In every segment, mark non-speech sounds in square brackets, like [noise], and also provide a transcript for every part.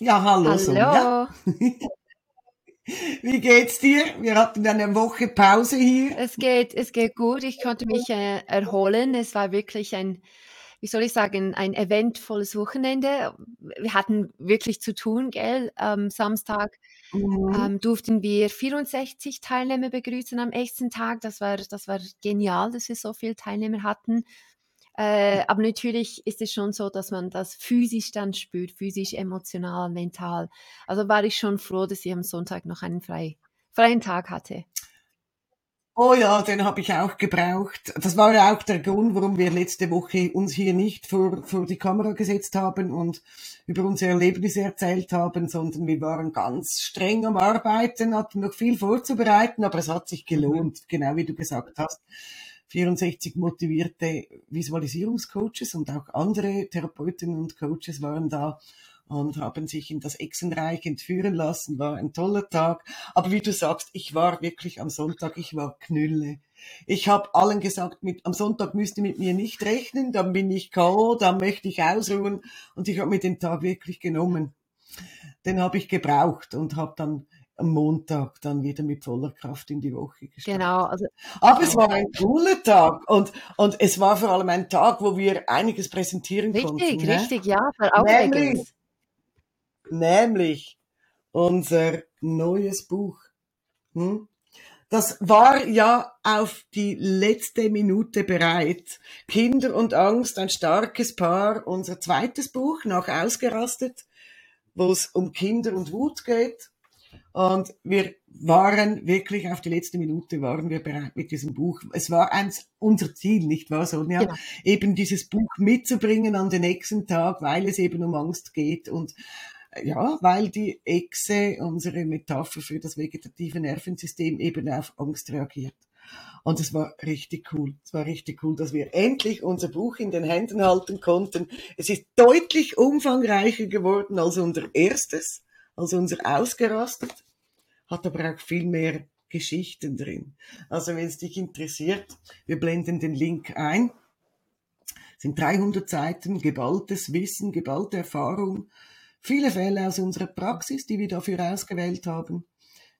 Ja, hallo, hallo. Sonja. [laughs] Wie geht's dir? Wir hatten eine Woche Pause hier. Es geht, es geht gut. Ich konnte mich äh, erholen. Es war wirklich ein, wie soll ich sagen, ein eventvolles Wochenende. Wir hatten wirklich zu tun, gell? Am Samstag mhm. ähm, durften wir 64 Teilnehmer begrüßen am ersten Tag. Das war, das war genial, dass wir so viele Teilnehmer hatten. Äh, aber natürlich ist es schon so, dass man das physisch dann spürt, physisch, emotional, mental. Also war ich schon froh, dass ich am Sonntag noch einen frei, freien Tag hatte. Oh ja, den habe ich auch gebraucht. Das war ja auch der Grund, warum wir letzte Woche uns hier nicht vor, vor die Kamera gesetzt haben und über unsere Erlebnisse erzählt haben, sondern wir waren ganz streng am Arbeiten, hatten noch viel vorzubereiten, aber es hat sich gelohnt, genau wie du gesagt hast. 64 motivierte Visualisierungscoaches und auch andere Therapeuten und Coaches waren da und haben sich in das Echsenreich entführen lassen. War ein toller Tag. Aber wie du sagst, ich war wirklich am Sonntag, ich war Knülle. Ich habe allen gesagt, mit, am Sonntag müsst ihr mit mir nicht rechnen, dann bin ich K.O., dann möchte ich ausruhen. Und ich habe mir den Tag wirklich genommen. Den habe ich gebraucht und habe dann am Montag dann wieder mit voller Kraft in die Woche gestartet. Genau. Also, Aber es war ein cooler Tag und, und es war vor allem ein Tag, wo wir einiges präsentieren richtig, konnten. Richtig, richtig, ja, nämlich, nämlich unser neues Buch. Hm? Das war ja auf die letzte Minute bereit. Kinder und Angst, ein starkes Paar, unser zweites Buch, noch ausgerastet, wo es um Kinder und Wut geht. Und wir waren wirklich auf die letzte Minute waren wir bereit mit diesem Buch. Es war eins unser Ziel, nicht wahr, Sonja? Genau. Eben dieses Buch mitzubringen an den nächsten Tag, weil es eben um Angst geht und äh, ja, weil die Echse, unsere Metapher für das vegetative Nervensystem, eben auf Angst reagiert. Und es war richtig cool. Es war richtig cool, dass wir endlich unser Buch in den Händen halten konnten. Es ist deutlich umfangreicher geworden als unser erstes als unser ausgerastet, hat aber auch viel mehr Geschichten drin. Also wenn es dich interessiert, wir blenden den Link ein. Es sind 300 Seiten geballtes Wissen, geballte Erfahrung, viele Fälle aus unserer Praxis, die wir dafür ausgewählt haben,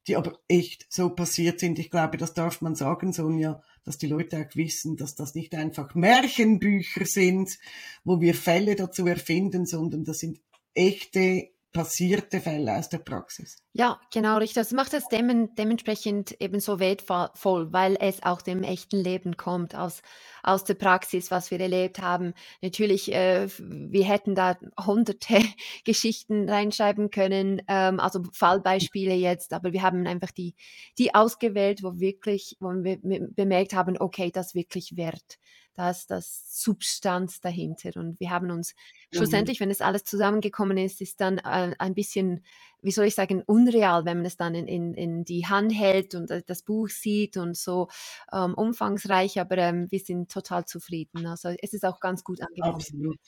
die aber echt so passiert sind. Ich glaube, das darf man sagen, Sonja, dass die Leute auch wissen, dass das nicht einfach Märchenbücher sind, wo wir Fälle dazu erfinden, sondern das sind echte passierte Fälle aus der Praxis. Ja, genau richtig. Das macht es dementsprechend eben so wertvoll, weil es auch dem echten Leben kommt, aus, aus der Praxis, was wir erlebt haben. Natürlich, äh, wir hätten da hunderte [laughs] Geschichten reinschreiben können, ähm, also Fallbeispiele jetzt, aber wir haben einfach die, die ausgewählt, wo wirklich, wo wir bemerkt haben, okay, das wirklich wert da ist das Substanz dahinter. Und wir haben uns mhm. schlussendlich, wenn es alles zusammengekommen ist, ist dann äh, ein bisschen, wie soll ich sagen, unreal, wenn man es dann in, in, in die Hand hält und äh, das Buch sieht und so ähm, umfangreich, aber ähm, wir sind total zufrieden. Also es ist auch ganz gut angekommen. Absolut.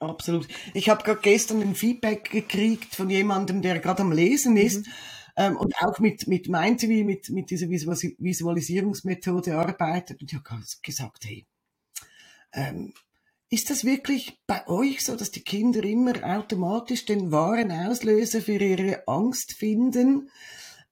Absolut. Ich habe gerade gestern ein Feedback gekriegt von jemandem, der gerade am Lesen ist. Mhm ähm, und auch mit, mit Mindtv, mit, mit dieser Visualisierungsmethode arbeitet. Und ich habe gesagt, hey, ähm, ist das wirklich bei euch so, dass die Kinder immer automatisch den wahren Auslöser für ihre Angst finden?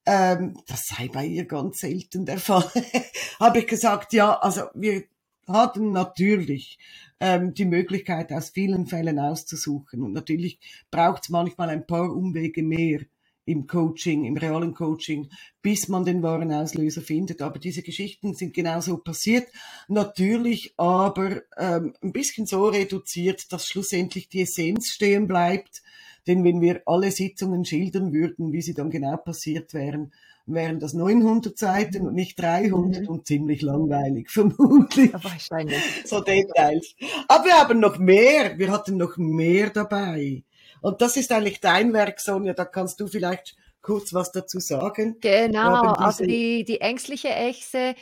Ähm, das sei bei ihr ganz selten der Fall. [laughs] Habe ich gesagt, ja, also wir hatten natürlich ähm, die Möglichkeit, aus vielen Fällen auszusuchen. Und natürlich braucht es manchmal ein paar Umwege mehr, im Coaching, im realen Coaching, bis man den wahren Auslöser findet. Aber diese Geschichten sind genauso passiert. Natürlich aber ähm, ein bisschen so reduziert, dass schlussendlich die Essenz stehen bleibt. Denn wenn wir alle Sitzungen schildern würden, wie sie dann genau passiert wären, wären das 900 Seiten und nicht 300 mhm. und ziemlich langweilig, [laughs] vermutlich. wahrscheinlich. So Details. Aber wir haben noch mehr. Wir hatten noch mehr dabei. Und das ist eigentlich dein Werk, Sonja, da kannst du vielleicht kurz was dazu sagen. Genau, also die, die ängstliche Echse,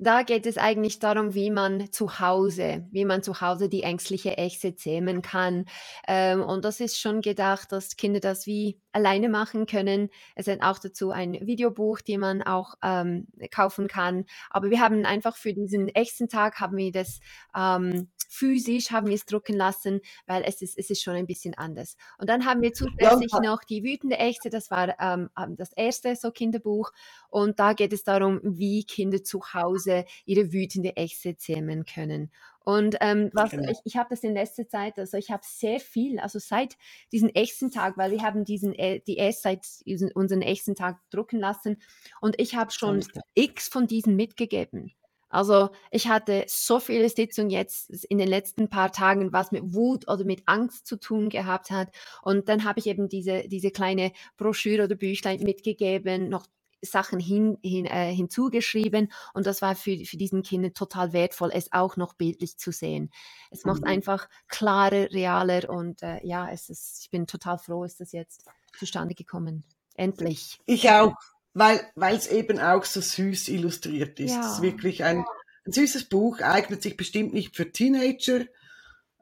da geht es eigentlich darum, wie man zu Hause, wie man zu Hause die ängstliche Echse zähmen kann. Ähm, und das ist schon gedacht, dass Kinder das wie alleine machen können. Es hat auch dazu ein Videobuch, die man auch ähm, kaufen kann. Aber wir haben einfach für diesen Echsentag haben wir das ähm, physisch haben wir es drucken lassen, weil es ist, es ist schon ein bisschen anders. Und dann haben wir zusätzlich ja. noch die wütende Echte, das war ähm, ähm, das erste so Kinderbuch. Und da geht es darum, wie Kinder zu Hause ihre wütende Echte zähmen können. Und ähm, was genau. ich, ich habe das in letzter Zeit, also ich habe sehr viel, also seit diesem echten Tag, weil wir haben diesen äh, die erst seit unseren echten Tag drucken lassen und ich habe schon x von diesen mitgegeben. Also ich hatte so viele Sitzungen jetzt in den letzten paar Tagen, was mit Wut oder mit Angst zu tun gehabt hat. Und dann habe ich eben diese, diese kleine Broschüre oder Büchlein mitgegeben, noch Sachen hin, hin, äh, hinzugeschrieben und das war für, für diesen Kinder total wertvoll, es auch noch bildlich zu sehen. Es macht mhm. einfach klarer, realer und äh, ja, es ist, ich bin total froh, ist das jetzt zustande gekommen. Endlich. Ich auch, weil es eben auch so süß illustriert ist. Ja. Es ist wirklich ein, ein süßes Buch, eignet sich bestimmt nicht für Teenager,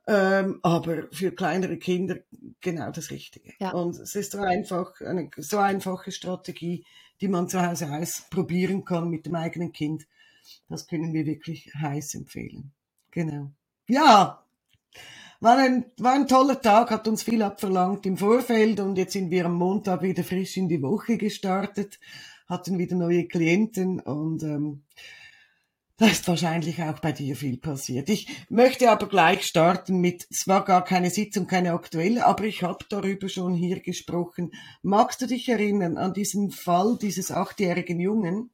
ähm, aber für kleinere Kinder genau das Richtige. Ja. Und es ist so einfach, eine so einfache Strategie, die man zu Hause ausprobieren kann mit dem eigenen Kind. Das können wir wirklich heiß empfehlen. Genau. Ja, war ein, war ein toller Tag, hat uns viel abverlangt im Vorfeld und jetzt sind wir am Montag wieder frisch in die Woche gestartet, hatten wieder neue Klienten und ähm, da ist wahrscheinlich auch bei dir viel passiert. Ich möchte aber gleich starten mit, es war gar keine Sitzung, keine aktuelle, aber ich habe darüber schon hier gesprochen. Magst du dich erinnern an diesen Fall dieses achtjährigen Jungen,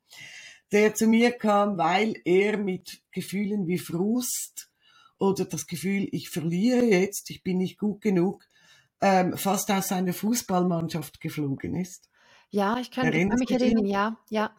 der zu mir kam, weil er mit Gefühlen wie Frust oder das Gefühl, ich verliere jetzt, ich bin nicht gut genug, ähm, fast aus seiner Fußballmannschaft geflogen ist? Ja, ich kann, kann mich erinnern, ja, ja.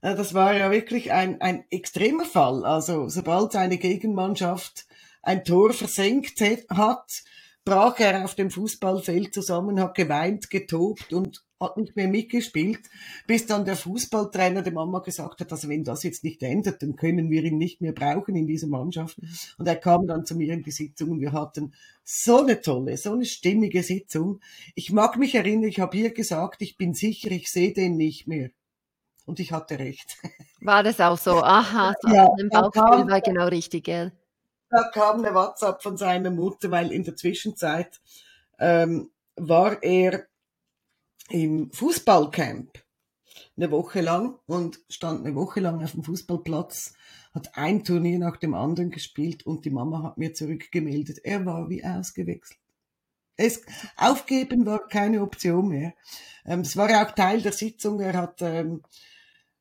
Äh, das war ja wirklich ein, ein extremer Fall. Also sobald seine Gegenmannschaft ein Tor versenkt hat, brach er auf dem Fußballfeld zusammen, hat geweint, getobt und hat nicht mehr mitgespielt, bis dann der Fußballtrainer der Mama gesagt hat, also wenn das jetzt nicht ändert, dann können wir ihn nicht mehr brauchen in dieser Mannschaft. Und er kam dann zu mir in die Sitzung und wir hatten so eine tolle, so eine stimmige Sitzung. Ich mag mich erinnern, ich habe hier gesagt, ich bin sicher, ich sehe den nicht mehr. Und ich hatte recht. [laughs] War das auch so? Aha, so ja, im Bauchgefühl war genau richtig, gell? Da kam eine WhatsApp von seiner Mutter, weil in der Zwischenzeit ähm, war er im Fußballcamp eine Woche lang und stand eine Woche lang auf dem Fußballplatz, hat ein Turnier nach dem anderen gespielt und die Mama hat mir zurückgemeldet, er war wie ausgewechselt. Es, aufgeben war keine Option mehr. Ähm, es war auch Teil der Sitzung. Er hat ähm,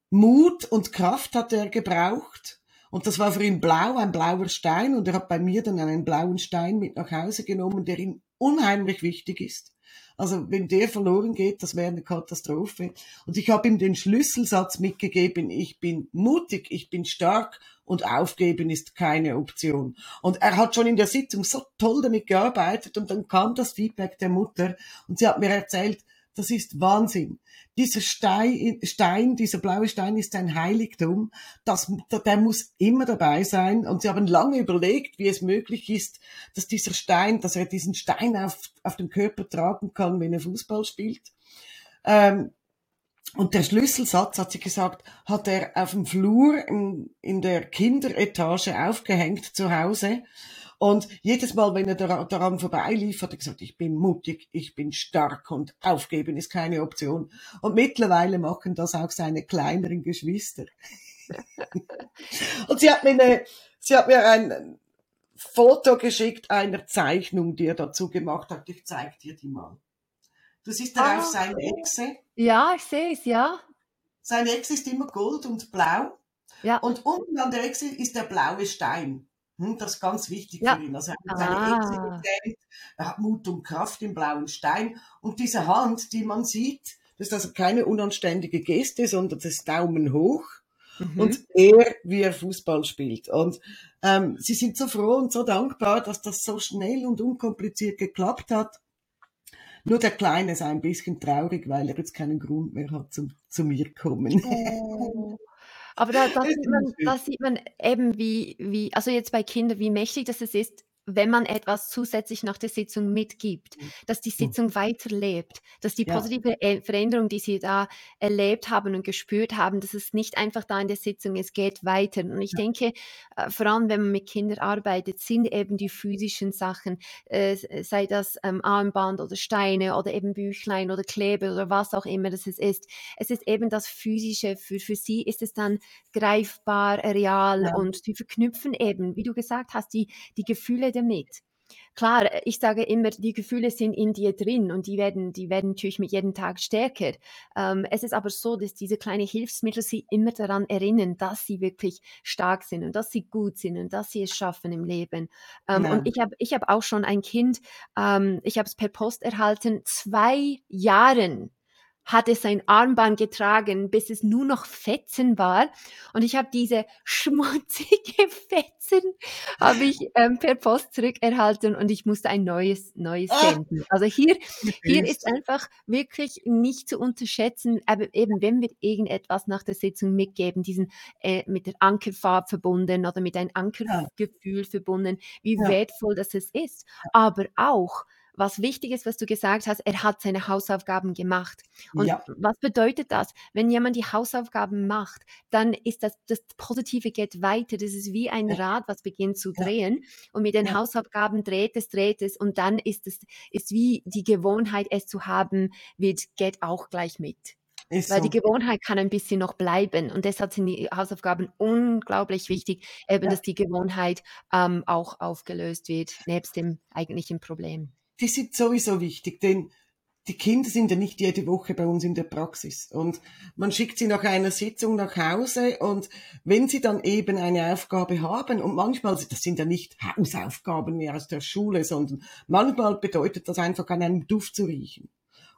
Mut und Kraft hat er gebraucht. Und das war für ihn blau, ein blauer Stein. Und er hat bei mir dann einen blauen Stein mit nach Hause genommen, der ihm unheimlich wichtig ist. Also wenn der verloren geht, das wäre eine Katastrophe. Und ich habe ihm den Schlüsselsatz mitgegeben, ich bin mutig, ich bin stark und aufgeben ist keine Option. Und er hat schon in der Sitzung so toll damit gearbeitet und dann kam das Feedback der Mutter und sie hat mir erzählt, das ist Wahnsinn. Dieser Stein, Stein, dieser blaue Stein ist ein Heiligtum. Das, der muss immer dabei sein. Und sie haben lange überlegt, wie es möglich ist, dass dieser Stein, dass er diesen Stein auf, auf dem Körper tragen kann, wenn er Fußball spielt. Ähm, und der Schlüsselsatz, hat sie gesagt, hat er auf dem Flur in, in der Kinderetage aufgehängt zu Hause. Und jedes Mal, wenn er daran vorbeilief, hat er gesagt, ich bin mutig, ich bin stark und aufgeben ist keine Option. Und mittlerweile machen das auch seine kleineren Geschwister. und sie hat mir eine, sie hat mir ein Foto geschickt einer Zeichnung, die er dazu gemacht hat. Ich zeig dir die mal. Du siehst darauf ah, seine Echse. Ja, ich sehe es, ja. Seine Echse ist immer gold und blau. Ja. Und unten an der Echse ist der blaue Stein. Hm, das ist ganz wichtig ja. für ihn. Also er hat seine ah. Er hat Mut und Kraft im blauen Stein. Und diese Hand, die man sieht, das ist also keine unanständige Geste, sondern das ist Daumen hoch. Mhm. Und er, wie er Fußball spielt. Und ähm, sie sind so froh und so dankbar, dass das so schnell und unkompliziert geklappt hat. Nur der Kleine ist ein bisschen traurig, weil er jetzt keinen Grund mehr hat, zum, zu mir kommen. Oh. Aber da, da, sieht man, da, sieht man, eben, wie, wie, also jetzt bei Kindern, wie mächtig das ist, wenn man etwas zusätzlich nach der Sitzung mitgibt, mhm. dass die mhm. Sitzung weiterlebt, dass die positive ja. Veränderung, die Sie da erlebt haben und gespürt haben, dass es nicht einfach da in der Sitzung, es geht weiter. Und ich ja. denke, äh, vor allem wenn man mit Kindern arbeitet, sind eben die physischen Sachen, äh, sei das ähm, Armband oder Steine oder eben Büchlein oder Klebe oder was auch immer das ist. Es ist eben das Physische. Für, für sie ist es dann greifbar, real ja. und sie verknüpfen eben, wie du gesagt hast, die, die Gefühle damit. Klar, ich sage immer, die Gefühle sind in dir drin und die werden, die werden natürlich mit jedem Tag stärker. Ähm, es ist aber so, dass diese kleinen Hilfsmittel sie immer daran erinnern, dass sie wirklich stark sind und dass sie gut sind und dass sie es schaffen im Leben. Ähm, ja. Und ich habe ich hab auch schon ein Kind, ähm, ich habe es per Post erhalten, zwei Jahren hat es sein Armband getragen, bis es nur noch Fetzen war. Und ich habe diese schmutzige [laughs] Fetzen habe ich ähm, per Post zurückerhalten und ich musste ein neues neues ah. senden. Also hier hier ist einfach wirklich nicht zu unterschätzen, aber eben wenn wir irgendetwas nach der Sitzung mitgeben, diesen äh, mit der Ankerfarbe verbunden oder mit einem Ankergefühl verbunden, wie wertvoll das ist, aber auch was wichtig ist, was du gesagt hast, er hat seine Hausaufgaben gemacht. Und ja. was bedeutet das? Wenn jemand die Hausaufgaben macht, dann ist das, das Positive geht weiter. Das ist wie ein ja. Rad, was beginnt zu drehen. Ja. Und mit den Hausaufgaben dreht es, dreht es. Und dann ist es, ist wie die Gewohnheit, es zu haben, wird, geht auch gleich mit. Ist Weil so. die Gewohnheit kann ein bisschen noch bleiben und deshalb sind die Hausaufgaben unglaublich wichtig, eben ja. dass die Gewohnheit ähm, auch aufgelöst wird, nebst dem eigentlichen Problem die sind sowieso wichtig, denn die Kinder sind ja nicht jede Woche bei uns in der Praxis. Und man schickt sie nach einer Sitzung nach Hause und wenn sie dann eben eine Aufgabe haben und manchmal, das sind ja nicht Hausaufgaben mehr aus der Schule, sondern manchmal bedeutet das einfach an einem Duft zu riechen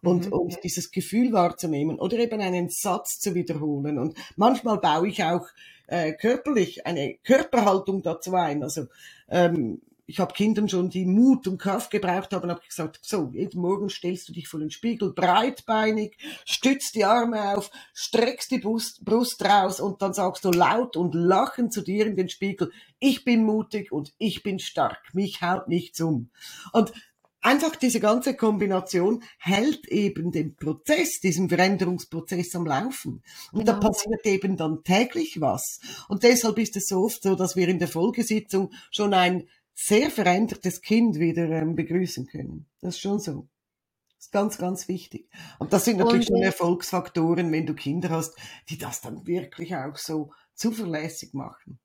und, mhm. und dieses Gefühl wahrzunehmen oder eben einen Satz zu wiederholen. Und manchmal baue ich auch äh, körperlich eine Körperhaltung dazu ein, also ähm, ich habe Kindern schon, die Mut und Kraft gebraucht haben, habe gesagt, so, jeden Morgen stellst du dich vor den Spiegel breitbeinig, stützt die Arme auf, streckst die Brust, Brust raus und dann sagst du laut und lachend zu dir in den Spiegel, ich bin mutig und ich bin stark, mich haut nichts um. Und einfach diese ganze Kombination hält eben den Prozess, diesen Veränderungsprozess am Laufen. Und genau. da passiert eben dann täglich was. Und deshalb ist es so oft so, dass wir in der Folgesitzung schon ein sehr verändertes Kind wieder ähm, begrüßen können. Das ist schon so. Das ist ganz, ganz wichtig. Und das sind natürlich und, schon Erfolgsfaktoren, wenn du Kinder hast, die das dann wirklich auch so zuverlässig machen.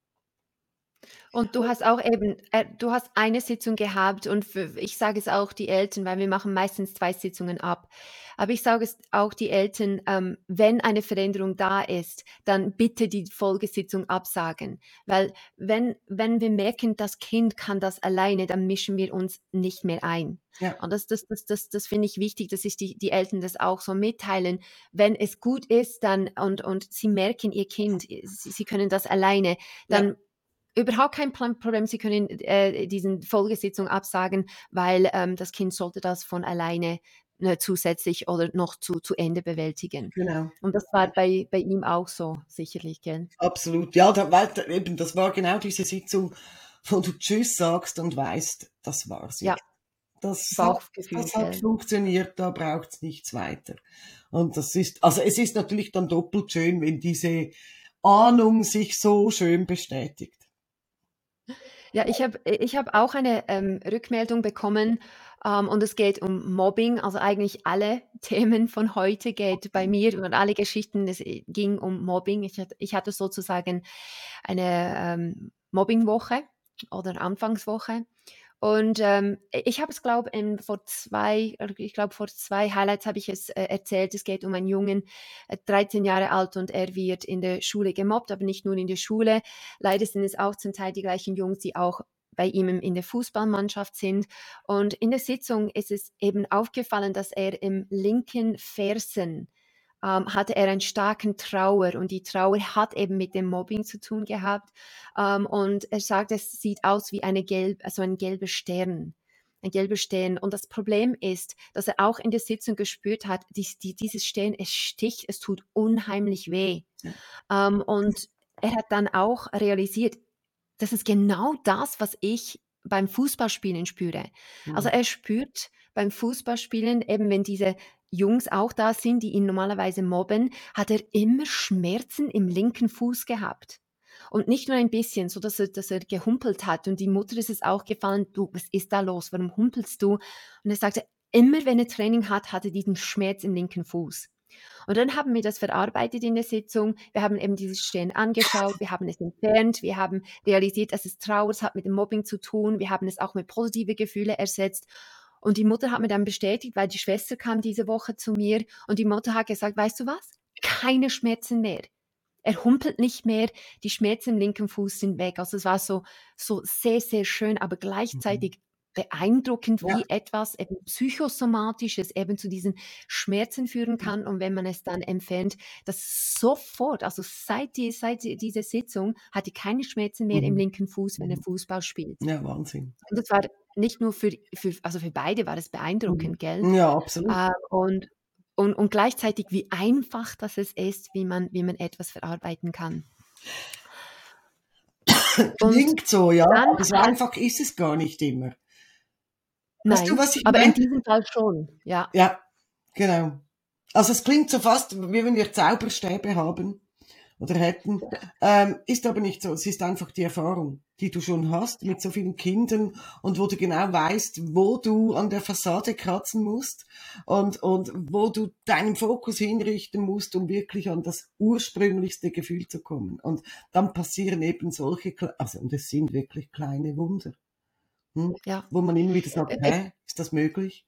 Und du hast auch eben, äh, du hast eine Sitzung gehabt und für, ich sage es auch die Eltern, weil wir machen meistens zwei Sitzungen ab. Aber ich sage es auch die Eltern, ähm, wenn eine Veränderung da ist, dann bitte die Folgesitzung absagen. Weil wenn, wenn wir merken, das Kind kann das alleine, dann mischen wir uns nicht mehr ein. Ja. Und das, das, das, das, das finde ich wichtig, dass sich die, die Eltern das auch so mitteilen. Wenn es gut ist, dann und, und sie merken ihr Kind, sie, sie können das alleine, dann ja überhaupt kein Problem. Sie können äh, diesen Folgesitzung absagen, weil ähm, das Kind sollte das von alleine äh, zusätzlich oder noch zu, zu Ende bewältigen. Genau. Und das war bei, bei ihm auch so, sicherlich, gell? Absolut. Ja, da, weil, eben, das war genau diese Sitzung, wo du Tschüss sagst und weißt, das war's. Ja. Das, Bauchgefühl, das hat funktioniert, da braucht es nichts weiter. Und das ist, also es ist natürlich dann doppelt schön, wenn diese Ahnung sich so schön bestätigt. Ja, ich habe ich hab auch eine ähm, Rückmeldung bekommen ähm, und es geht um Mobbing. Also eigentlich alle [laughs] Themen von heute geht bei mir und alle Geschichten, es äh, ging um Mobbing. Ich, ich hatte sozusagen eine ähm, Mobbingwoche oder Anfangswoche und ähm, ich habe es, glaube ich, vor zwei, ich glaube vor zwei Highlights habe ich es äh, erzählt. Es geht um einen Jungen, äh, 13 Jahre alt und er wird in der Schule gemobbt, aber nicht nur in der Schule. Leider sind es auch zum Teil die gleichen Jungs, die auch bei ihm in der Fußballmannschaft sind. Und in der Sitzung ist es eben aufgefallen, dass er im linken Fersen ähm, hatte er einen starken Trauer und die Trauer hat eben mit dem Mobbing zu tun gehabt. Ähm, und er sagt, es sieht aus wie eine gelb, also ein gelber Stern. Ein gelber Stern. Und das Problem ist, dass er auch in der Sitzung gespürt hat, die, die, dieses Stern, es sticht, es tut unheimlich weh. Ja. Ähm, und er hat dann auch realisiert, das ist genau das, was ich beim Fußballspielen spüre. Mhm. Also er spürt beim Fußballspielen, eben wenn diese Jungs auch da sind, die ihn normalerweise mobben, hat er immer Schmerzen im linken Fuß gehabt. Und nicht nur ein bisschen, so dass er, dass er gehumpelt hat. Und die Mutter ist es auch gefallen, du, was ist da los? Warum humpelst du? Und er sagte, immer wenn er Training hat, hat er diesen Schmerz im linken Fuß. Und dann haben wir das verarbeitet in der Sitzung. Wir haben eben dieses Stehen angeschaut, wir haben es entfernt, wir haben realisiert, dass es Trauer hat mit dem Mobbing zu tun, wir haben es auch mit positive Gefühle ersetzt. Und die Mutter hat mir dann bestätigt, weil die Schwester kam diese Woche zu mir und die Mutter hat gesagt, weißt du was? Keine Schmerzen mehr. Er humpelt nicht mehr, die Schmerzen im linken Fuß sind weg. Also es war so, so sehr, sehr schön, aber mhm. gleichzeitig beeindruckend, ja. wie etwas eben psychosomatisches eben zu diesen Schmerzen führen kann und wenn man es dann entfernt, das sofort, also seit, die, seit dieser Sitzung hat er keine Schmerzen mehr mhm. im linken Fuß, wenn er mhm. Fußball spielt. Ja, Wahnsinn. Und das war nicht nur für, für also für beide war es beeindruckend, mhm. gell? Ja, absolut. Äh, und, und, und gleichzeitig, wie einfach das es ist, wie man, wie man etwas verarbeiten kann. Klingt so, ja, aber so einfach ist es gar nicht immer. Nein, weißt du, was ich aber meine? in diesem Fall schon, ja. Ja, genau. Also es klingt so fast, wie wenn wir Zauberstäbe haben oder hätten, ähm, ist aber nicht so. Es ist einfach die Erfahrung, die du schon hast mit so vielen Kindern und wo du genau weißt, wo du an der Fassade kratzen musst und, und wo du deinen Fokus hinrichten musst, um wirklich an das ursprünglichste Gefühl zu kommen. Und dann passieren eben solche, also, und es sind wirklich kleine Wunder. Hm? Ja. Wo man immer wieder sagt, hä, ist das möglich?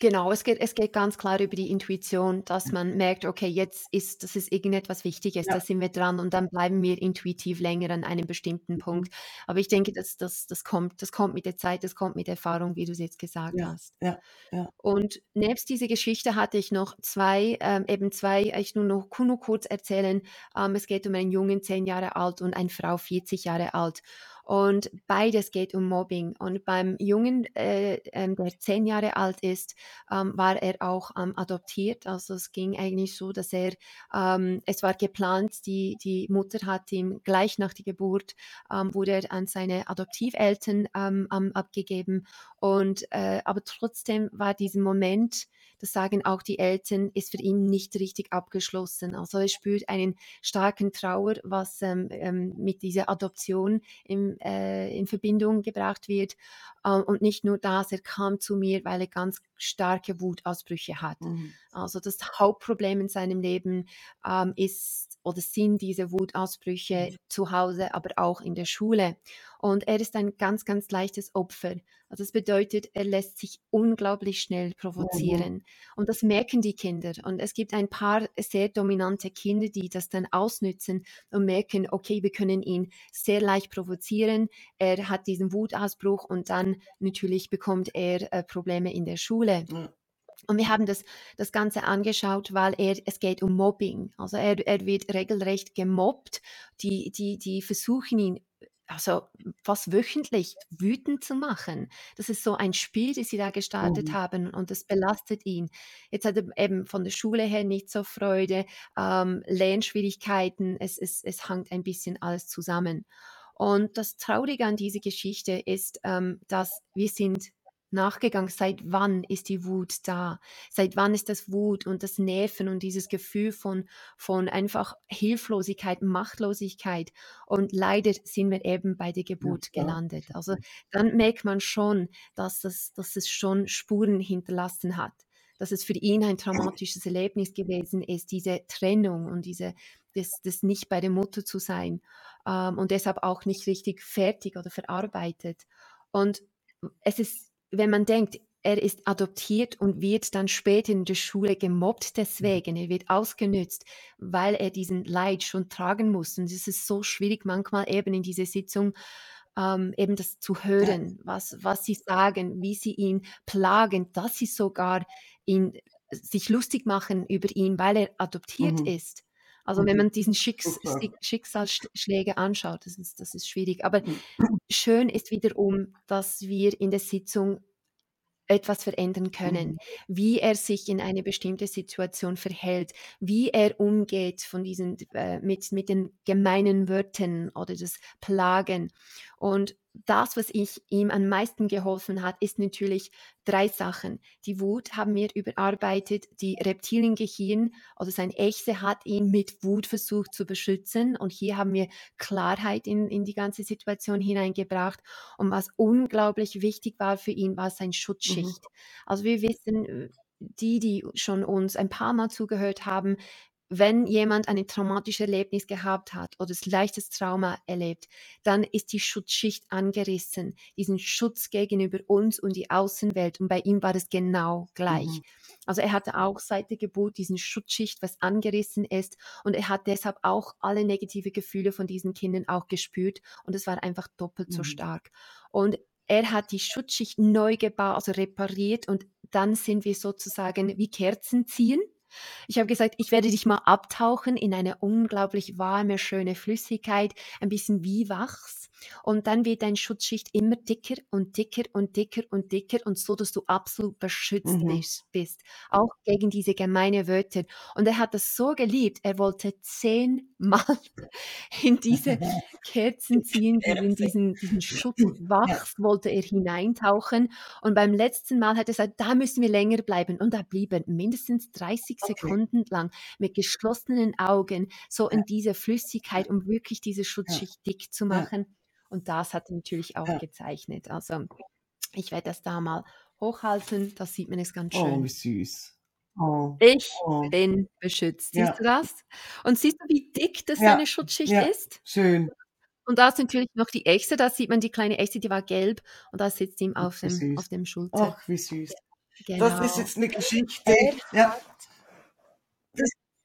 Genau, es geht, es geht ganz klar über die Intuition, dass man merkt, okay, jetzt ist, das ist irgendetwas Wichtiges, ja. da sind wir dran und dann bleiben wir intuitiv länger an einem bestimmten mhm. Punkt. Aber ich denke, das, das, das, kommt, das kommt mit der Zeit, das kommt mit Erfahrung, wie du es jetzt gesagt ja. hast. Ja. Ja. Und nebst dieser Geschichte hatte ich noch zwei, ähm, eben zwei, ich nur noch nur kurz erzählen. Ähm, es geht um einen Jungen, zehn Jahre alt und eine Frau, 40 Jahre alt. Und beides geht um Mobbing. Und beim Jungen, äh, äh, der zehn Jahre alt ist, ähm, war er auch ähm, adoptiert. Also es ging eigentlich so, dass er, ähm, es war geplant, die, die Mutter hat ihm gleich nach der Geburt, ähm, wurde er an seine Adoptiveltern ähm, abgegeben. Und äh, aber trotzdem war dieser Moment, das sagen auch die Eltern, ist für ihn nicht richtig abgeschlossen. Also er spürt einen starken Trauer, was ähm, ähm, mit dieser Adoption im, äh, in Verbindung gebracht wird. Ähm, und nicht nur das, er kam zu mir, weil er ganz starke Wutausbrüche hat. Mhm. Also das Hauptproblem in seinem Leben ähm, ist oder sind diese Wutausbrüche mhm. zu Hause, aber auch in der Schule. Und er ist ein ganz, ganz leichtes Opfer. Also das bedeutet, er lässt sich unglaublich schnell provozieren. Mhm. Und das merken die Kinder. Und es gibt ein paar sehr dominante Kinder, die das dann ausnützen und merken, okay, wir können ihn sehr leicht provozieren. Er hat diesen Wutausbruch und dann natürlich bekommt er äh, Probleme in der Schule. Mhm. Und wir haben das, das Ganze angeschaut, weil er, es geht um Mobbing. Also er, er wird regelrecht gemobbt. Die, die, die versuchen ihn also fast wöchentlich wütend zu machen. Das ist so ein Spiel, das sie da gestartet mhm. haben und das belastet ihn. Jetzt hat er eben von der Schule her nicht so Freude, ähm, Lernschwierigkeiten, es, es, es hängt ein bisschen alles zusammen. Und das Traurige an dieser Geschichte ist, ähm, dass wir sind nachgegangen, seit wann ist die Wut da? Seit wann ist das Wut und das Nerven und dieses Gefühl von, von einfach Hilflosigkeit, Machtlosigkeit? Und leider sind wir eben bei der Geburt ja, gelandet. Also dann merkt man schon, dass, das, dass es schon Spuren hinterlassen hat. Dass es für ihn ein traumatisches Erlebnis gewesen ist, diese Trennung und diese, das, das nicht bei der Mutter zu sein ähm, und deshalb auch nicht richtig fertig oder verarbeitet. Und es ist wenn man denkt, er ist adoptiert und wird dann später in der Schule gemobbt deswegen, er wird ausgenützt, weil er diesen Leid schon tragen muss. Und es ist so schwierig manchmal eben in dieser Sitzung ähm, eben das zu hören, was, was sie sagen, wie sie ihn plagen, dass sie sogar ihn, sich lustig machen über ihn, weil er adoptiert mhm. ist. Also wenn mhm. man diesen Schicks Schicksalsschläge anschaut, das ist, das ist schwierig. Aber mhm. schön ist wiederum, dass wir in der Sitzung etwas verändern können, mhm. wie er sich in eine bestimmte Situation verhält, wie er umgeht von diesen, äh, mit, mit den gemeinen Wörtern oder das Plagen. Und das, was ich ihm am meisten geholfen hat, ist natürlich drei Sachen. Die Wut haben wir überarbeitet, die Reptiliengehirn, also sein Echse hat ihn mit Wut versucht zu beschützen und hier haben wir Klarheit in, in die ganze Situation hineingebracht. Und was unglaublich wichtig war für ihn, war sein Schutzschicht. Mhm. Also wir wissen, die, die schon uns ein paar Mal zugehört haben, wenn jemand ein traumatisches Erlebnis gehabt hat oder das leichtes Trauma erlebt, dann ist die Schutzschicht angerissen, diesen Schutz gegenüber uns und die Außenwelt. Und bei ihm war das genau gleich. Mhm. Also er hatte auch seit der Geburt diesen Schutzschicht, was angerissen ist. Und er hat deshalb auch alle negative Gefühle von diesen Kindern auch gespürt. Und es war einfach doppelt mhm. so stark. Und er hat die Schutzschicht neu gebaut, also repariert. Und dann sind wir sozusagen wie Kerzen ziehen ich habe gesagt, ich werde dich mal abtauchen in eine unglaublich warme, schöne Flüssigkeit, ein bisschen wie Wachs. Und dann wird dein Schutzschicht immer dicker und dicker und dicker und dicker und so, dass du absolut beschützt mhm. bist. Auch gegen diese gemeine Wörter. Und er hat das so geliebt. Er wollte zehnmal [laughs] in diese [laughs] Kerzen ziehen, in diesen, diesen Schutzwachs [clears throat] wollte er hineintauchen. Und beim letzten Mal hat er gesagt, da müssen wir länger bleiben. Und da blieben mindestens 30 okay. Sekunden lang mit geschlossenen Augen so in diese Flüssigkeit, um wirklich diese Schutzschicht dick zu machen. Und das hat er natürlich auch ja. gezeichnet. Also ich werde das da mal hochhalten, da sieht man es ganz oh, schön. Oh, wie süß. Oh. Ich oh. bin beschützt. Siehst ja. du das? Und siehst du, wie dick das ja. seine Schutzschicht ja. ist? Schön. Und da ist natürlich noch die Echse, da sieht man die kleine Echse, die war gelb und da sitzt ihm auf dem, auf dem Schulter. Ach, wie süß. Genau. Das ist jetzt eine Geschichte. Er, ja. hat,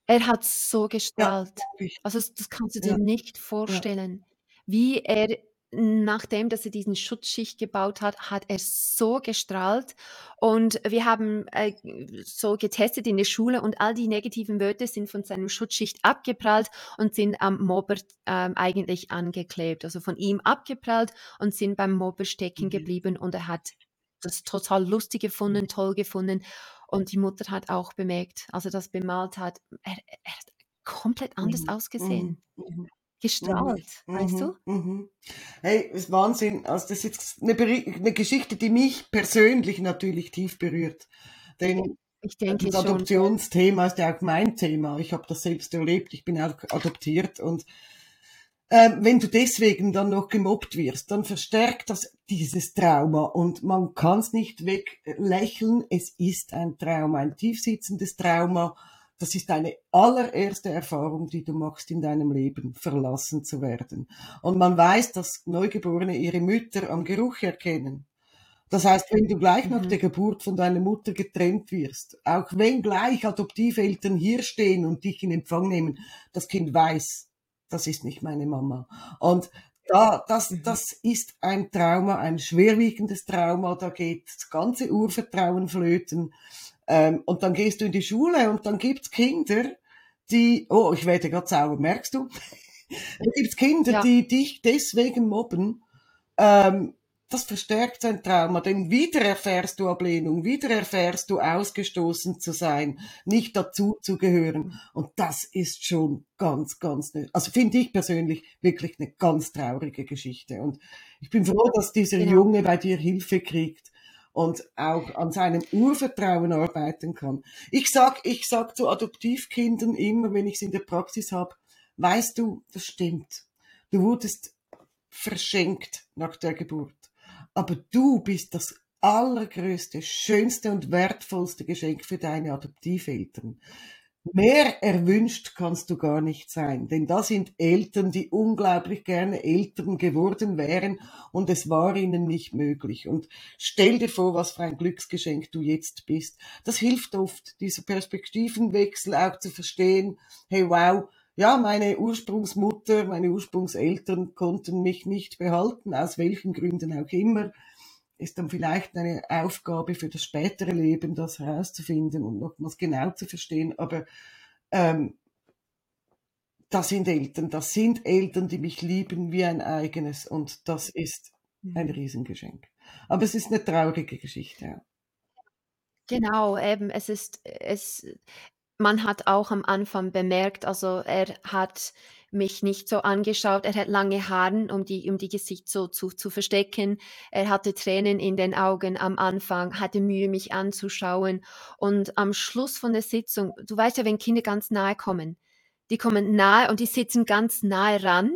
er hat so gestrahlt. Also das kannst du dir nicht vorstellen, wie er nachdem, dass er diesen Schutzschicht gebaut hat, hat er so gestrahlt. Und wir haben äh, so getestet in der Schule und all die negativen Wörter sind von seinem Schutzschicht abgeprallt und sind am Mobber äh, eigentlich angeklebt. Also von ihm abgeprallt und sind beim Mobber stecken mhm. geblieben und er hat das total lustig gefunden, toll gefunden. Und die Mutter hat auch bemerkt, als er das bemalt hat, er, er hat komplett anders mhm. ausgesehen. Mhm. Mhm gestrahlt, mhm. weißt du? Mhm, mhm. Hey, das ist Wahnsinn. Also das ist jetzt eine, eine, Geschichte, die mich persönlich natürlich tief berührt. Denn ich denke das Adoptionsthema ist ja auch mein Thema. Ich habe das selbst erlebt. Ich bin auch adoptiert und äh, wenn du deswegen dann noch gemobbt wirst, dann verstärkt das dieses Trauma und man kann es nicht weglächeln. Es ist ein Trauma, ein tiefsitzendes Trauma das ist deine allererste Erfahrung, die du machst in deinem Leben, verlassen zu werden. Und man weiß, dass Neugeborene ihre Mütter am Geruch erkennen. Das heißt, wenn du gleich nach mhm. der Geburt von deiner Mutter getrennt wirst, auch wenn gleich Adoptiveltern hier stehen und dich in Empfang nehmen, das Kind weiß, das ist nicht meine Mama. Und da, das, mhm. das ist ein Trauma, ein schwerwiegendes Trauma, da geht das ganze Urvertrauen flöten. Ähm, und dann gehst du in die Schule und dann gibt's Kinder, die, oh, ich werde gerade sauer, merkst du? [laughs] da gibt's Kinder, ja. die dich deswegen mobben. Ähm, das verstärkt sein Trauma, denn wieder erfährst du Ablehnung, wieder erfährst du ausgestoßen zu sein, nicht dazu zu gehören. Und das ist schon ganz, ganz, ne, also finde ich persönlich wirklich eine ganz traurige Geschichte. Und ich bin froh, dass dieser genau. Junge bei dir Hilfe kriegt und auch an seinem Urvertrauen arbeiten kann. Ich sag, ich sag zu Adoptivkindern immer, wenn ich sie in der Praxis habe, weißt du, das stimmt. Du wurdest verschenkt nach der Geburt. Aber du bist das allergrößte, schönste und wertvollste Geschenk für deine Adoptiveltern. Mehr erwünscht kannst du gar nicht sein, denn da sind Eltern, die unglaublich gerne Eltern geworden wären und es war ihnen nicht möglich. Und stell dir vor, was für ein Glücksgeschenk du jetzt bist. Das hilft oft, dieser Perspektivenwechsel auch zu verstehen. Hey, wow, ja, meine Ursprungsmutter, meine Ursprungseltern konnten mich nicht behalten, aus welchen Gründen auch immer ist dann vielleicht eine Aufgabe für das spätere Leben, das herauszufinden und nochmals genau zu verstehen. Aber ähm, das sind Eltern, das sind Eltern, die mich lieben wie ein eigenes und das ist ein. Riesengeschenk. Aber es ist eine traurige Geschichte. Ja. Genau, eben, es ist, es, man hat auch am Anfang bemerkt, also er hat mich nicht so angeschaut. Er hat lange Haare, um die, um die Gesicht so zu, zu verstecken. Er hatte Tränen in den Augen am Anfang, hatte Mühe, mich anzuschauen. Und am Schluss von der Sitzung, du weißt ja, wenn Kinder ganz nahe kommen, die kommen nahe und die sitzen ganz nahe ran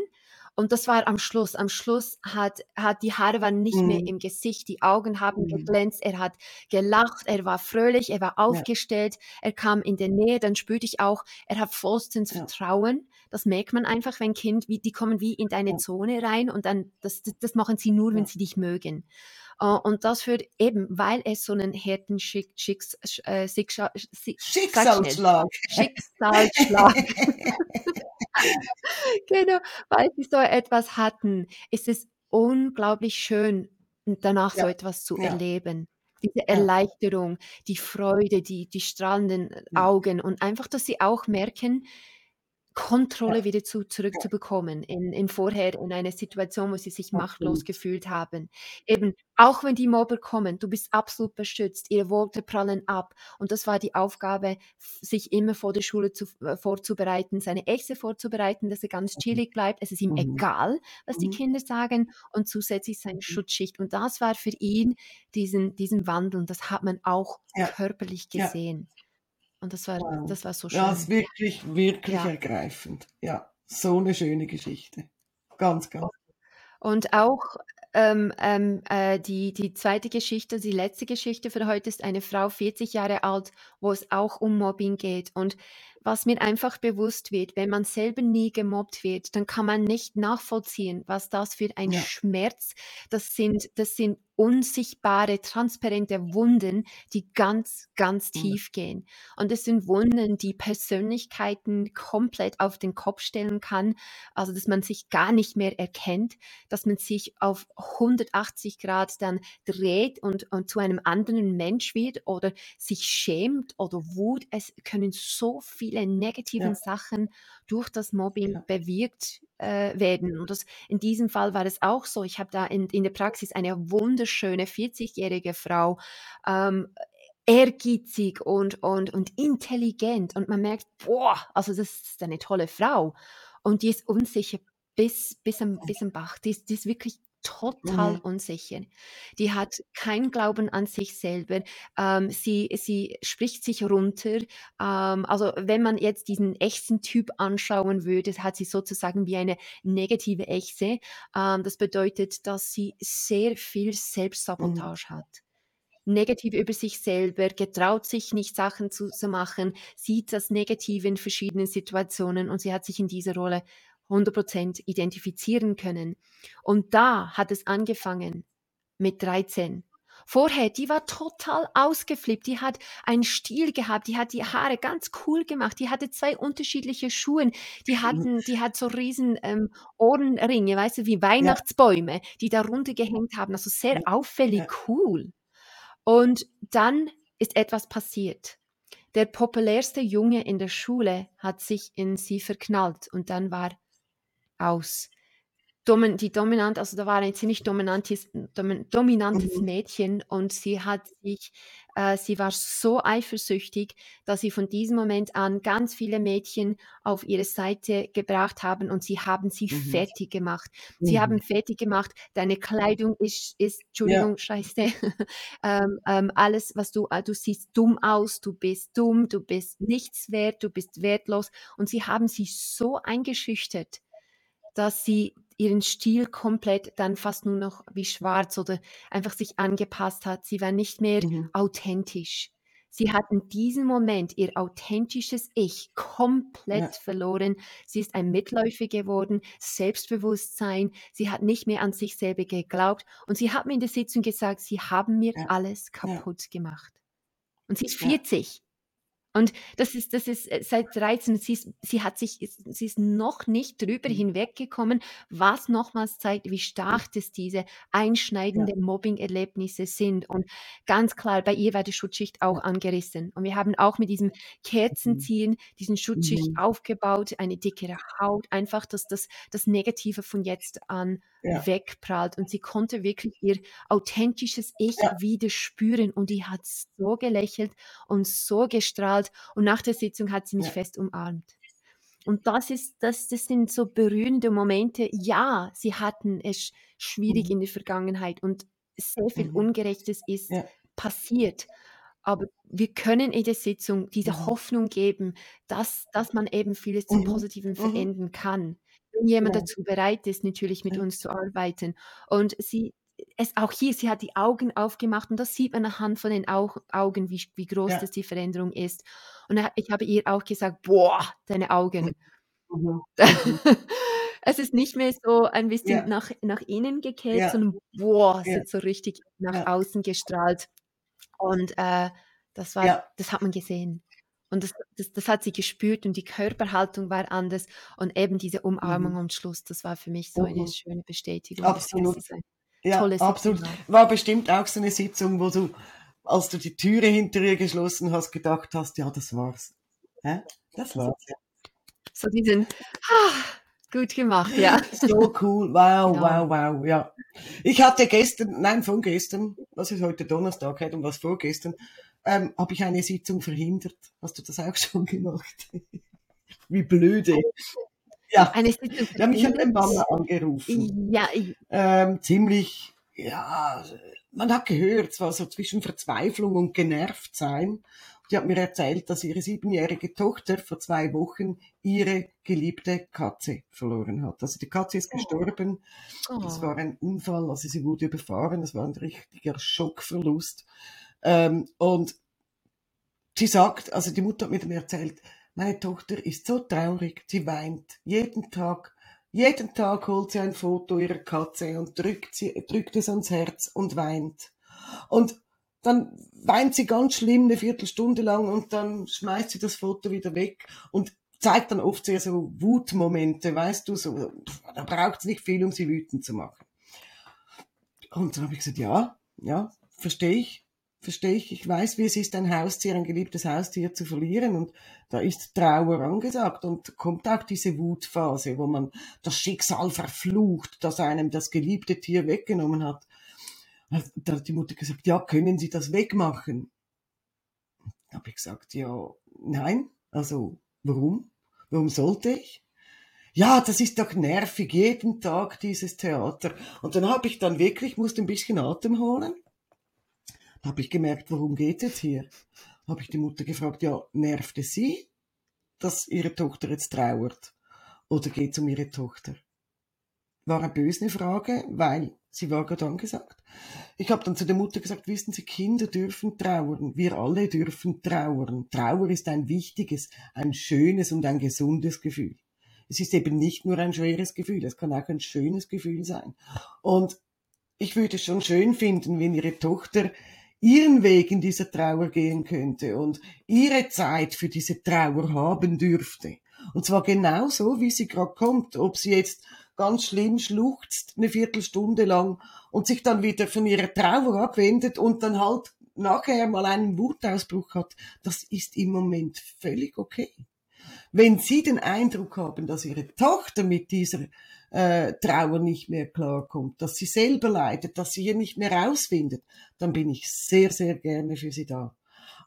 und das war am Schluss. Am Schluss hat, hat die Haare waren nicht mhm. mehr im Gesicht, die Augen haben mhm. geglänzt, er hat gelacht, er war fröhlich, er war aufgestellt, ja. er kam in der Nähe, dann spürte ich auch, er hat vollstens ja. Vertrauen. Das merkt man einfach, wenn Kind, wie, die kommen wie in deine ja. Zone rein und dann, das, das, machen sie nur, wenn sie dich mögen. Uh, und das führt eben, weil es so einen harten Schick, Schicks, äh, Schicksal, Schicksalsschlag. Schicksalsschlag. [laughs] genau, weil sie so etwas hatten, ist es unglaublich schön, danach ja. so etwas zu ja. erleben. Diese Erleichterung, die Freude, die, die strahlenden Augen und einfach, dass sie auch merken, Kontrolle ja. wieder zu, zurückzubekommen in, in vorher in einer Situation, wo sie sich machtlos gefühlt haben. Eben, auch wenn die Mobber kommen, du bist absolut beschützt, ihre Worte prallen ab. Und das war die Aufgabe, sich immer vor der Schule zu, äh, vorzubereiten, seine Ängste vorzubereiten, dass er ganz mhm. chillig bleibt. Es ist ihm mhm. egal, was die mhm. Kinder sagen und zusätzlich seine mhm. Schutzschicht. Und das war für ihn diesen, diesen Wandel. Und das hat man auch ja. körperlich gesehen. Ja. Und das war, wow. das war so schön. Ja, es ist wirklich, wirklich ja. ergreifend. Ja, so eine schöne Geschichte. Ganz, ganz. Und auch ähm, ähm, äh, die, die zweite Geschichte, die letzte Geschichte für heute ist eine Frau, 40 Jahre alt, wo es auch um Mobbing geht. Und was mir einfach bewusst wird, wenn man selber nie gemobbt wird, dann kann man nicht nachvollziehen, was das für ein ja. Schmerz, das sind, das sind unsichtbare, transparente Wunden, die ganz, ganz tief gehen. Und es sind Wunden, die Persönlichkeiten komplett auf den Kopf stellen kann. Also, dass man sich gar nicht mehr erkennt, dass man sich auf 180 Grad dann dreht und, und zu einem anderen Mensch wird oder sich schämt oder Wut. Es können so viele negative ja. Sachen durch das Mobbing ja. bewirkt äh, werden. Und das, in diesem Fall war es auch so. Ich habe da in, in der Praxis eine wunderschöne 40-jährige Frau, ähm, ehrgeizig und, und, und intelligent. Und man merkt, boah, also das ist eine tolle Frau. Und die ist unsicher bis, bis, am, bis am Bach. Die ist, die ist wirklich total mhm. unsicher. Die hat keinen Glauben an sich selber. Ähm, sie, sie spricht sich runter. Ähm, also wenn man jetzt diesen echten Typ anschauen würde, hat sie sozusagen wie eine negative Echse. Ähm, das bedeutet, dass sie sehr viel mhm. Selbstsabotage mhm. hat negativ über sich selber, getraut sich nicht Sachen zu, zu, machen, sieht das Negative in verschiedenen Situationen und sie hat sich in dieser Rolle 100% identifizieren können. Und da hat es angefangen mit 13. Vorher, die war total ausgeflippt, die hat einen Stil gehabt, die hat die Haare ganz cool gemacht, die hatte zwei unterschiedliche Schuhe, die hatten, die hat so riesen ähm, Ohrenringe, weißt du, wie Weihnachtsbäume, ja. die da runtergehängt haben, also sehr auffällig ja. cool. Und dann ist etwas passiert. Der populärste Junge in der Schule hat sich in sie verknallt und dann war aus. Domin die dominant, also da war ein ziemlich dominantes, dominantes mhm. Mädchen und sie hat sich, äh, sie war so eifersüchtig, dass sie von diesem Moment an ganz viele Mädchen auf ihre Seite gebracht haben und sie haben sie mhm. fertig gemacht. Sie mhm. haben fertig gemacht, deine Kleidung ist, ist Entschuldigung, ja. scheiße, [laughs] ähm, ähm, alles, was du, äh, du siehst dumm aus, du bist dumm, du bist nichts wert, du bist wertlos und sie haben sie so eingeschüchtert dass sie ihren Stil komplett dann fast nur noch wie schwarz oder einfach sich angepasst hat. Sie war nicht mehr mhm. authentisch. Sie hat in diesem Moment ihr authentisches Ich komplett ja. verloren. Sie ist ein Mitläufer geworden, Selbstbewusstsein. Sie hat nicht mehr an sich selber geglaubt. Und sie hat mir in der Sitzung gesagt, sie haben mir ja. alles kaputt ja. gemacht. Und sie ist 40. Und das ist, das ist äh, seit 13, sie, ist, sie hat sich, sie ist noch nicht drüber mhm. hinweggekommen, was nochmals zeigt, wie stark das diese einschneidenden ja. Mobbing-Erlebnisse sind. Und ganz klar, bei ihr war die Schutzschicht auch angerissen. Und wir haben auch mit diesem Kerzenziehen mhm. diesen Schutzschicht mhm. aufgebaut, eine dickere Haut, einfach, dass das, das Negative von jetzt an ja. wegprallt. Und sie konnte wirklich ihr authentisches Ich ja. wieder spüren. Und die hat so gelächelt und so gestrahlt. Und nach der Sitzung hat sie mich ja. fest umarmt. und das ist, das, das sind so berührende Momente. Ja, sie hatten es schwierig Mhm. in der Vergangenheit und sehr viel Mhm. Ungerechtes ist Ja. passiert. Aber wir können in der Sitzung diese Mhm. Hoffnung geben, dass, dass man eben vieles zum Mhm. Positiven Mhm. verändern kann. Wenn jemand Ja. dazu bereit ist, natürlich mit uns zu arbeiten. Und sie, es auch hier, sie hat die Augen aufgemacht und das sieht man anhand von den Au Augen, wie, wie groß Ja. das die Veränderung ist. Und ich habe ihr auch gesagt, boah, deine Augen. Mhm. [laughs] es ist nicht mehr so ein bisschen Ja. nach, nach innen gekehrt, Ja. sondern boah, es Ja. hat so richtig nach außen gestrahlt. Und äh, das war, das hat man gesehen. Und das, das, das hat sie gespürt und die Körperhaltung war anders. Und eben diese Umarmung Mhm. am Schluss, das war für mich so eine Mhm. schöne Bestätigung. dass Absolut. eine Ja, tolle absolut. war. War bestimmt auch so eine Sitzung, wo du, als du die Türe hinter ihr geschlossen hast, gedacht hast, ja, das war's. Hä? Das war's. Ja. So diesen, ah, gut gemacht, ja. [laughs] So cool. Wow, Genau. wow, wow, ja. Ich hatte gestern, nein, von gestern, was ist heute Donnerstag, und was vorgestern, ähm, habe ich eine Sitzung verhindert. Hast du das auch [laughs] schon gemacht? Wie blöde. Ja, Eine ja mich hat. Mama angerufen. Ja, ich- ähm, ziemlich, ja, man hat gehört, es war so zwischen Verzweiflung und genervt sein. Die hat mir erzählt, dass ihre siebenjährige Tochter vor zwei Wochen ihre geliebte Katze verloren hat. Also die Katze ist gestorben. Das oh, war ein Unfall, also sie wurde überfahren. Das war ein richtiger Schockverlust. Ähm, und sie sagt, also die Mutter hat mir dann erzählt, meine Tochter ist so traurig, sie weint jeden Tag. Jeden Tag holt sie ein Foto ihrer Katze und drückt, sie, drückt es ans Herz und weint. Und dann weint sie ganz schlimm eine Viertelstunde lang und dann schmeißt sie das Foto wieder weg und zeigt dann oft sehr so Wutmomente, weißt du, so, da braucht es nicht viel, um sie wütend zu machen. Und dann habe ich gesagt, ja, ja, verstehe ich, verstehe ich. Ich weiß, wie es ist, ein Haustier, ein geliebtes Haustier zu verlieren und da ist Trauer angesagt und kommt auch diese Wutphase, wo man das Schicksal verflucht, dass einem das geliebte Tier weggenommen hat. Da hat die Mutter gesagt, ja, können Sie das wegmachen? Da habe ich gesagt, ja, nein, also warum? Warum sollte ich? Ja, das ist doch nervig, jeden Tag dieses Theater. Und dann habe ich dann wirklich, musste ein bisschen Atem holen. Habe ich gemerkt, worum geht es hier? Habe ich die Mutter gefragt, ja, nervt es sie, dass ihre Tochter jetzt trauert? Oder geht es um ihre Tochter? War eine böse Frage, weil sie war gerade angesagt. Ich habe dann zu der Mutter gesagt, wissen Sie, Kinder dürfen trauern. Wir alle dürfen trauern. Trauer ist ein wichtiges, ein schönes und ein gesundes Gefühl. Es ist eben nicht nur ein schweres Gefühl, es kann auch ein schönes Gefühl sein. Und ich würde es schon schön finden, wenn ihre Tochter ihren Weg in dieser Trauer gehen könnte und ihre Zeit für diese Trauer haben dürfte. Und zwar genau so, wie sie gerade kommt. Ob sie jetzt ganz schlimm schluchzt, eine Viertelstunde lang und sich dann wieder von ihrer Trauer abwendet und dann halt nachher mal einen Wutausbruch hat, das ist im Moment völlig okay. Wenn Sie den Eindruck haben, dass Ihre Tochter mit dieser äh, Trauer nicht mehr klarkommt, dass sie selber leidet, dass sie hier nicht mehr rausfindet, dann bin ich sehr, sehr gerne für Sie da.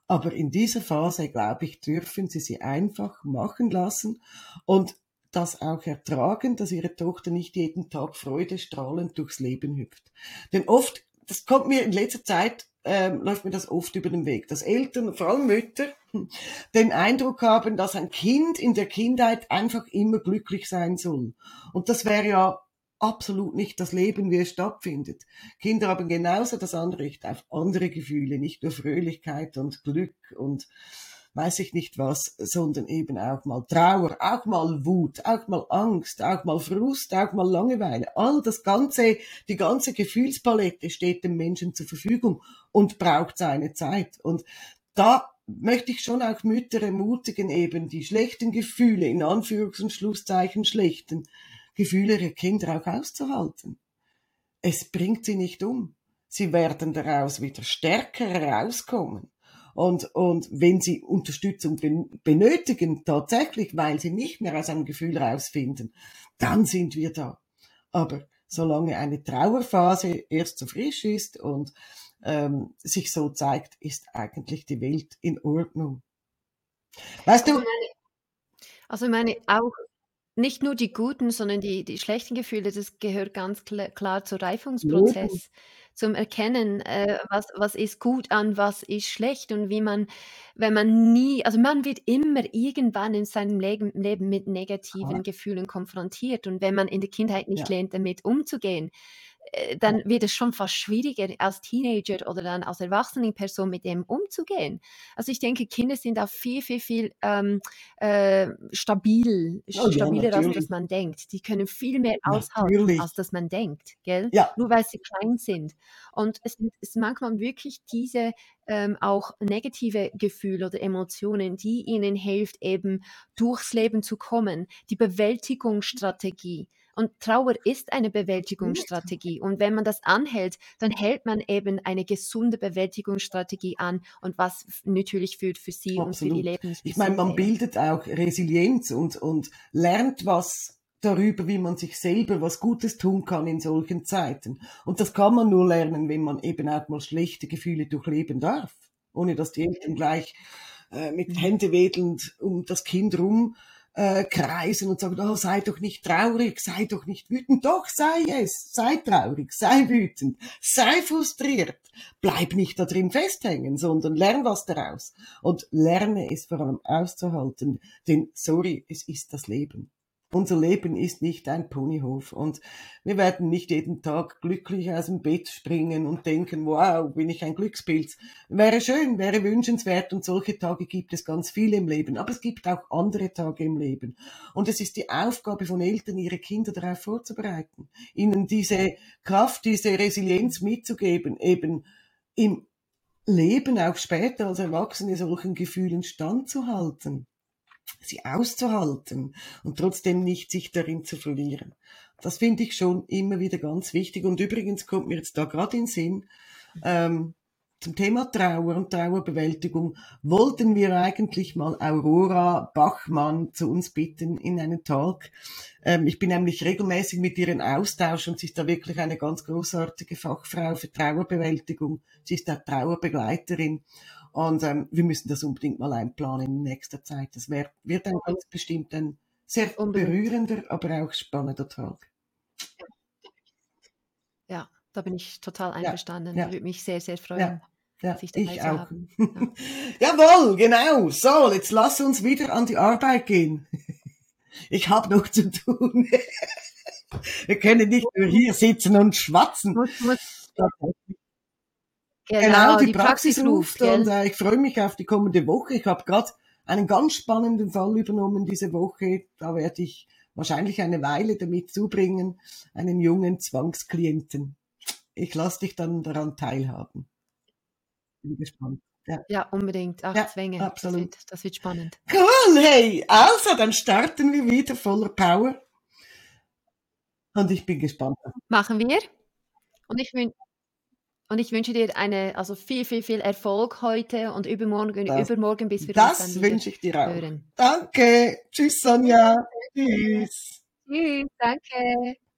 Aber in dieser Phase, glaube ich, dürfen Sie sie einfach machen lassen und das auch ertragen, dass Ihre Tochter nicht jeden Tag freudestrahlend durchs Leben hüpft. Denn oft, das kommt mir in letzter Zeit, ähm, läuft mir das oft über den Weg, dass Eltern, vor allem Mütter, [laughs] den Eindruck haben, dass ein Kind in der Kindheit einfach immer glücklich sein soll. Und das wäre ja absolut nicht das Leben, wie es stattfindet. Kinder haben genauso das Anrecht auf andere Gefühle, nicht nur Fröhlichkeit und Glück und weiß ich nicht was, sondern eben auch mal Trauer, auch mal Wut, auch mal Angst, auch mal Frust, auch mal Langeweile. All das ganze, die ganze Gefühlspalette steht dem Menschen zur Verfügung und braucht seine Zeit. Und da möchte ich schon auch Mütter ermutigen, eben die schlechten Gefühle, in Anführungs- und Schlusszeichen schlechten Gefühle ihrer Kinder auch auszuhalten. Es bringt sie nicht um. Sie werden daraus wieder stärker herauskommen. Und, und wenn sie Unterstützung benötigen, tatsächlich, weil sie nicht mehr aus einem Gefühl rausfinden, dann sind wir da. Aber solange eine Trauerphase erst so frisch ist und ähm, sich so zeigt, ist eigentlich die Welt in Ordnung. Weißt du? Also meine, Also, ich meine auch nicht nur die guten, sondern die die schlechten Gefühle, das gehört ganz kl klar zu Loben. Reifungsprozess, zum Erkennen, äh, was was ist gut an was ist schlecht und wie man wenn man nie also, man wird immer irgendwann in seinem Leben Leben mit negativen Gefühlen konfrontiert und wenn man in der Kindheit nicht Ja. lernt, damit umzugehen, Ja. Dann wird es schon fast schwieriger als Teenager oder dann als erwachsene Person mit dem umzugehen. Also, ich denke, Kinder sind auch viel, viel, viel, ähm, äh, stabil Oh ja, stabiler, als dass man denkt. Die können viel mehr aushalten, Natürlich. als dass man denkt, gell? Ja. Nur weil sie klein sind. Und es es manchmal wirklich diese, ähm, auch negative Gefühle oder Emotionen, die ihnen hilft, eben durchs Leben zu kommen. Die Bewältigungsstrategie. Und Trauer ist eine Bewältigungsstrategie. Und wenn man das anhält, dann hält man eben eine gesunde Bewältigungsstrategie an und was natürlich für für sie und für die Absolut. Ich meine, man bildet auch Resilienz und und lernt was darüber, wie man sich selber was Gutes tun kann in solchen Zeiten. Und das kann man nur lernen, wenn man eben auch mal schlechte Gefühle durchleben darf, ohne dass die Eltern gleich, äh, mit Mhm. händewedelnd um das Kind rum, äh, kreisen und sagen: „Oh, sei doch nicht traurig, sei doch nicht wütend.“ Doch, sei es, sei traurig, sei wütend, sei frustriert. Bleib nicht da drin festhängen, sondern lerne was daraus und lerne es vor allem auszuhalten, denn sorry, es ist das Leben. Unser Leben ist nicht ein Ponyhof und wir werden nicht jeden Tag glücklich aus dem Bett springen und denken: „Wow, bin ich ein Glückspilz.“ Wäre schön, wäre wünschenswert und solche Tage gibt es ganz viele im Leben, aber es gibt auch andere Tage im Leben. Und es ist die Aufgabe von Eltern, ihre Kinder darauf vorzubereiten, ihnen diese Kraft, diese Resilienz mitzugeben, eben im Leben auch später als Erwachsene solchen Gefühlen standzuhalten, sie auszuhalten und trotzdem nicht sich darin zu verlieren. Das finde ich schon immer wieder ganz wichtig. Und übrigens kommt mir jetzt da gerade in Sinn, ähm, zum Thema Trauer und Trauerbewältigung wollten wir eigentlich mal Aurora Bachmann zu uns bitten in einen Talk. Ähm, ich bin nämlich regelmäßig mit ihr in Austausch und sie ist da wirklich eine ganz großartige Fachfrau für Trauerbewältigung. Sie ist auch Trauerbegleiterin. Und ähm, wir müssen das unbedingt mal einplanen in nächster Zeit. Das wär, wird dann ganz bestimmt ein sehr berührender, aber auch spannender Talk. Ja, da bin ich total Ja, einverstanden. ja, Würde mich sehr, sehr ja, freuen, ja, dich dabei ich zu auch. haben. [laughs] Ja. Jawohl, genau. So, jetzt lass uns wieder an die Arbeit gehen. [laughs] Ich habe noch zu tun. [laughs] Wir können nicht nur hier sitzen und schwatzen. Muss muss Genau, genau, die die Praxis Praxis ruft ruft, und gell? äh, ich freue mich auf die kommende Woche. Ich habe gerade einen ganz spannenden Fall übernommen diese Woche. Da werde ich wahrscheinlich eine Weile damit zubringen, einen jungen Zwangsklienten. Ich lasse dich dann daran teilhaben. Bin gespannt. Ja, Ja, unbedingt. Ach, ja, Zwänge, das absolut. wird das wird spannend. Cool, hey, also dann starten wir wieder voller Power und ich bin gespannt. Machen wir. Und ich wün und ich wünsche dir eine also viel, viel, viel Erfolg heute und übermorgen Das, übermorgen, bis wir uns dann das wünsche ich dir auch. hören. Danke. Tschüss, Sonja. Tschüss. Tschüss, danke.